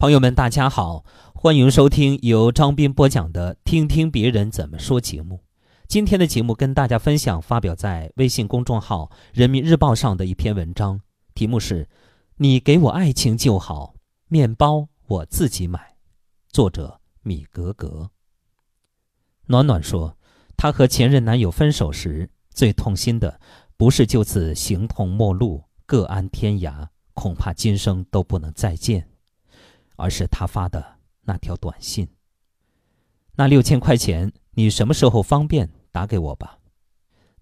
朋友们，大家好，欢迎收听由张斌播讲的《听听别人怎么说》节目。今天的节目跟大家分享发表在微信公众号《人民日报》上的一篇文章，题目是“你给我爱情就好，面包我自己买”，作者米格格。暖暖说，她和前任男友分手时，最痛心的不是就此形同陌路、各安天涯，恐怕今生都不能再见。而是他发的那条短信。那六千块钱，你什么时候方便打给我吧？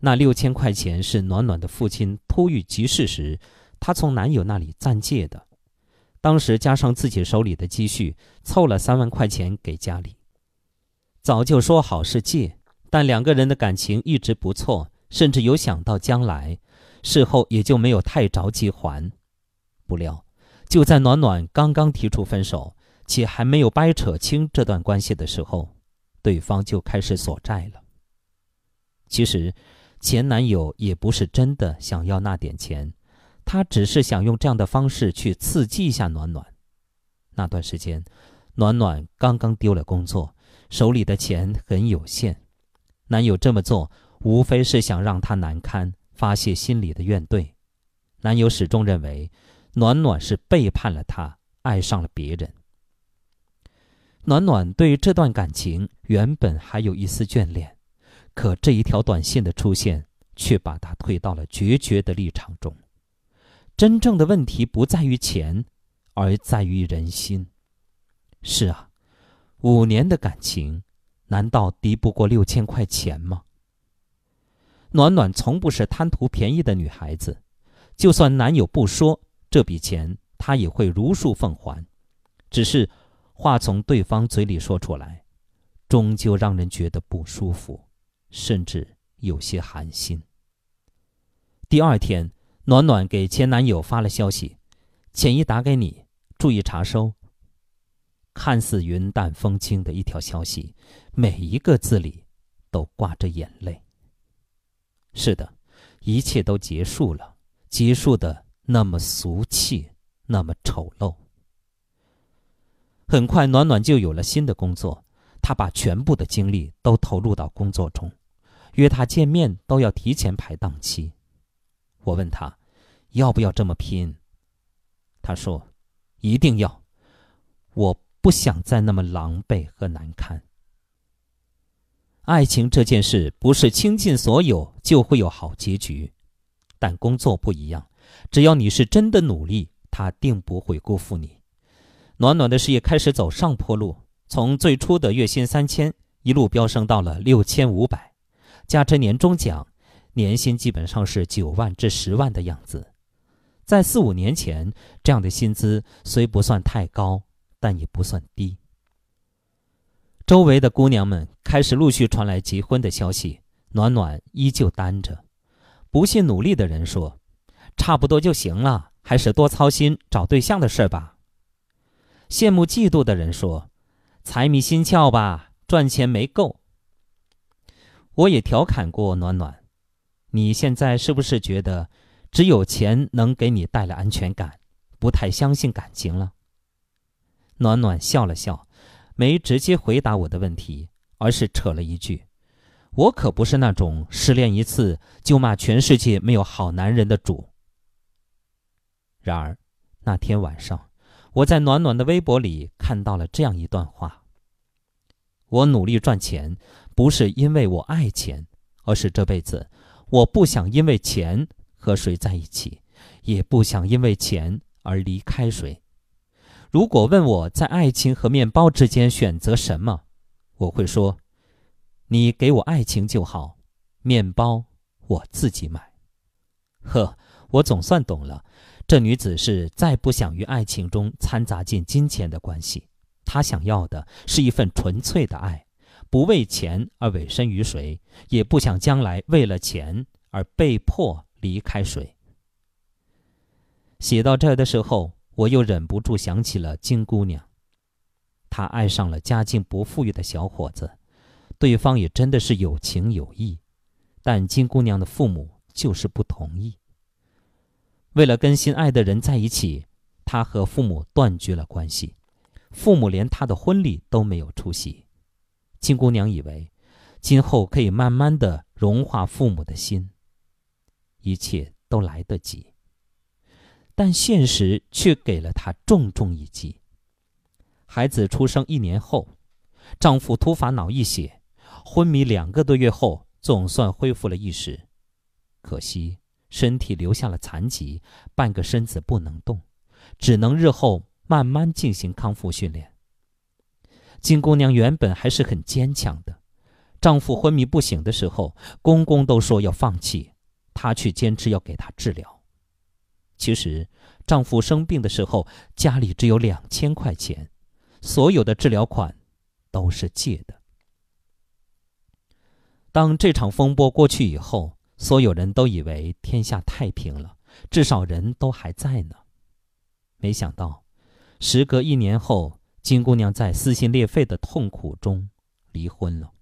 那六千块钱是暖暖的父亲突遇急事时，她从男友那里暂借的。当时加上自己手里的积蓄，凑了三万块钱给家里。早就说好是借，但两个人的感情一直不错，甚至有想到将来，事后也就没有太着急还。不料。就在暖暖刚刚提出分手，且还没有掰扯清这段关系的时候，对方就开始索债了。其实，前男友也不是真的想要那点钱，他只是想用这样的方式去刺激一下暖暖。那段时间，暖暖刚刚丢了工作，手里的钱很有限，男友这么做无非是想让她难堪，发泄心里的怨怼。男友始终认为。暖暖是背叛了他，爱上了别人。暖暖对这段感情原本还有一丝眷恋，可这一条短信的出现，却把他推到了决绝的立场中。真正的问题不在于钱，而在于人心。是啊，五年的感情，难道敌不过六千块钱吗？暖暖从不是贪图便宜的女孩子，就算男友不说。这笔钱他也会如数奉还，只是话从对方嘴里说出来，终究让人觉得不舒服，甚至有些寒心。第二天，暖暖给前男友发了消息：“浅姨打给你，注意查收。”看似云淡风轻的一条消息，每一个字里都挂着眼泪。是的，一切都结束了，结束的。那么俗气，那么丑陋。很快，暖暖就有了新的工作，她把全部的精力都投入到工作中，约她见面都要提前排档期。我问她，要不要这么拼？他说，一定要。我不想再那么狼狈和难堪。爱情这件事，不是倾尽所有就会有好结局，但工作不一样。只要你是真的努力，他定不会辜负你。暖暖的事业开始走上坡路，从最初的月薪三千，一路飙升到了六千五百，加之年终奖，年薪基本上是九万至十万的样子。在四五年前，这样的薪资虽不算太高，但也不算低。周围的姑娘们开始陆续传来结婚的消息，暖暖依旧单着。不信努力的人说。差不多就行了，还是多操心找对象的事吧。羡慕嫉妒的人说：“财迷心窍吧，赚钱没够。”我也调侃过暖暖：“你现在是不是觉得只有钱能给你带来安全感，不太相信感情了？”暖暖笑了笑，没直接回答我的问题，而是扯了一句：“我可不是那种失恋一次就骂全世界没有好男人的主。”然而，那天晚上，我在暖暖的微博里看到了这样一段话：“我努力赚钱，不是因为我爱钱，而是这辈子我不想因为钱和谁在一起，也不想因为钱而离开谁。如果问我在爱情和面包之间选择什么，我会说：你给我爱情就好，面包我自己买。”呵，我总算懂了。这女子是再不想于爱情中掺杂进金钱的关系，她想要的是一份纯粹的爱，不为钱而委身于谁，也不想将来为了钱而被迫离开谁。写到这儿的时候，我又忍不住想起了金姑娘，她爱上了家境不富裕的小伙子，对方也真的是有情有义，但金姑娘的父母就是不同意。为了跟心爱的人在一起，他和父母断绝了关系，父母连她的婚礼都没有出席。金姑娘以为，今后可以慢慢的融化父母的心，一切都来得及。但现实却给了她重重一击。孩子出生一年后，丈夫突发脑溢血，昏迷两个多月后，总算恢复了意识。可惜身体留下了残疾，半个身子不能动，只能日后慢慢进行康复训练。金姑娘原本还是很坚强的，丈夫昏迷不醒的时候，公公都说要放弃，她却坚持要给他治疗。其实，丈夫生病的时候，家里只有两千块钱，所有的治疗款都是借的。当这场风波过去以后，所有人都以为天下太平了，至少人都还在呢。没想到，时隔一年后，金姑娘在撕心裂肺的痛苦中离婚了。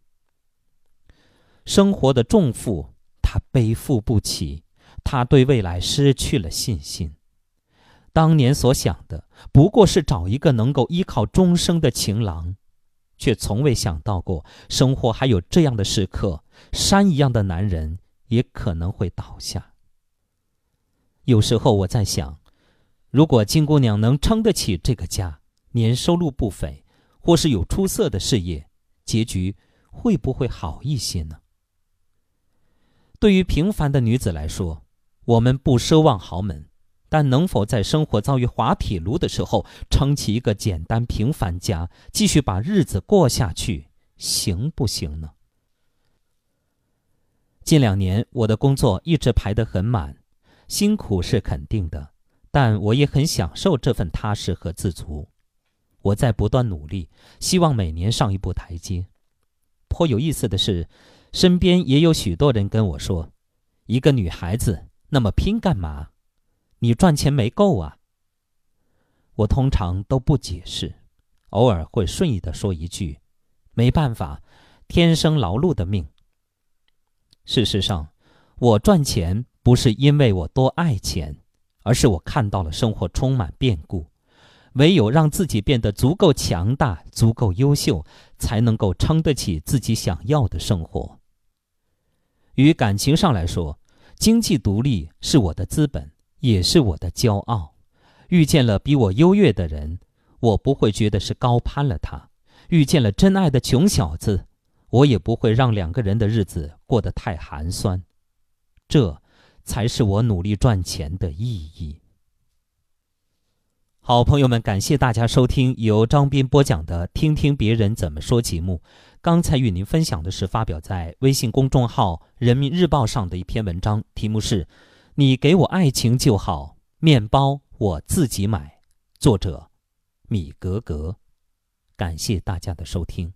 生活的重负，她背负不起。她对未来失去了信心。当年所想的不过是找一个能够依靠终生的情郎，却从未想到过生活还有这样的时刻：山一样的男人也可能会倒下。有时候我在想，如果金姑娘能撑得起这个家，年收入不菲，或是有出色的事业，结局会不会好一些呢？对于平凡的女子来说，我们不奢望豪门，但能否在生活遭遇滑铁卢的时候，撑起一个简单平凡家，继续把日子过下去，行不行呢？近两年，我的工作一直排得很满，辛苦是肯定的，但我也很享受这份踏实和自足。我在不断努力，希望每年上一步台阶。颇有意思的是，身边也有许多人跟我说：“一个女孩子。”那么拼干嘛？你赚钱没够啊？我通常都不解释，偶尔会顺意的说一句：“没办法，天生劳碌的命。”事实上，我赚钱不是因为我多爱钱，而是我看到了生活充满变故，唯有让自己变得足够强大、足够优秀，才能够撑得起自己想要的生活。与感情上来说。经济独立是我的资本，也是我的骄傲。遇见了比我优越的人，我不会觉得是高攀了他；遇见了真爱的穷小子，我也不会让两个人的日子过得太寒酸。这，才是我努力赚钱的意义。好朋友们，感谢大家收听由张斌播讲的《听听别人怎么说》节目。刚才与您分享的是发表在微信公众号《人民日报》上的一篇文章，题目是“你给我爱情就好，面包我自己买”，作者米格格。感谢大家的收听。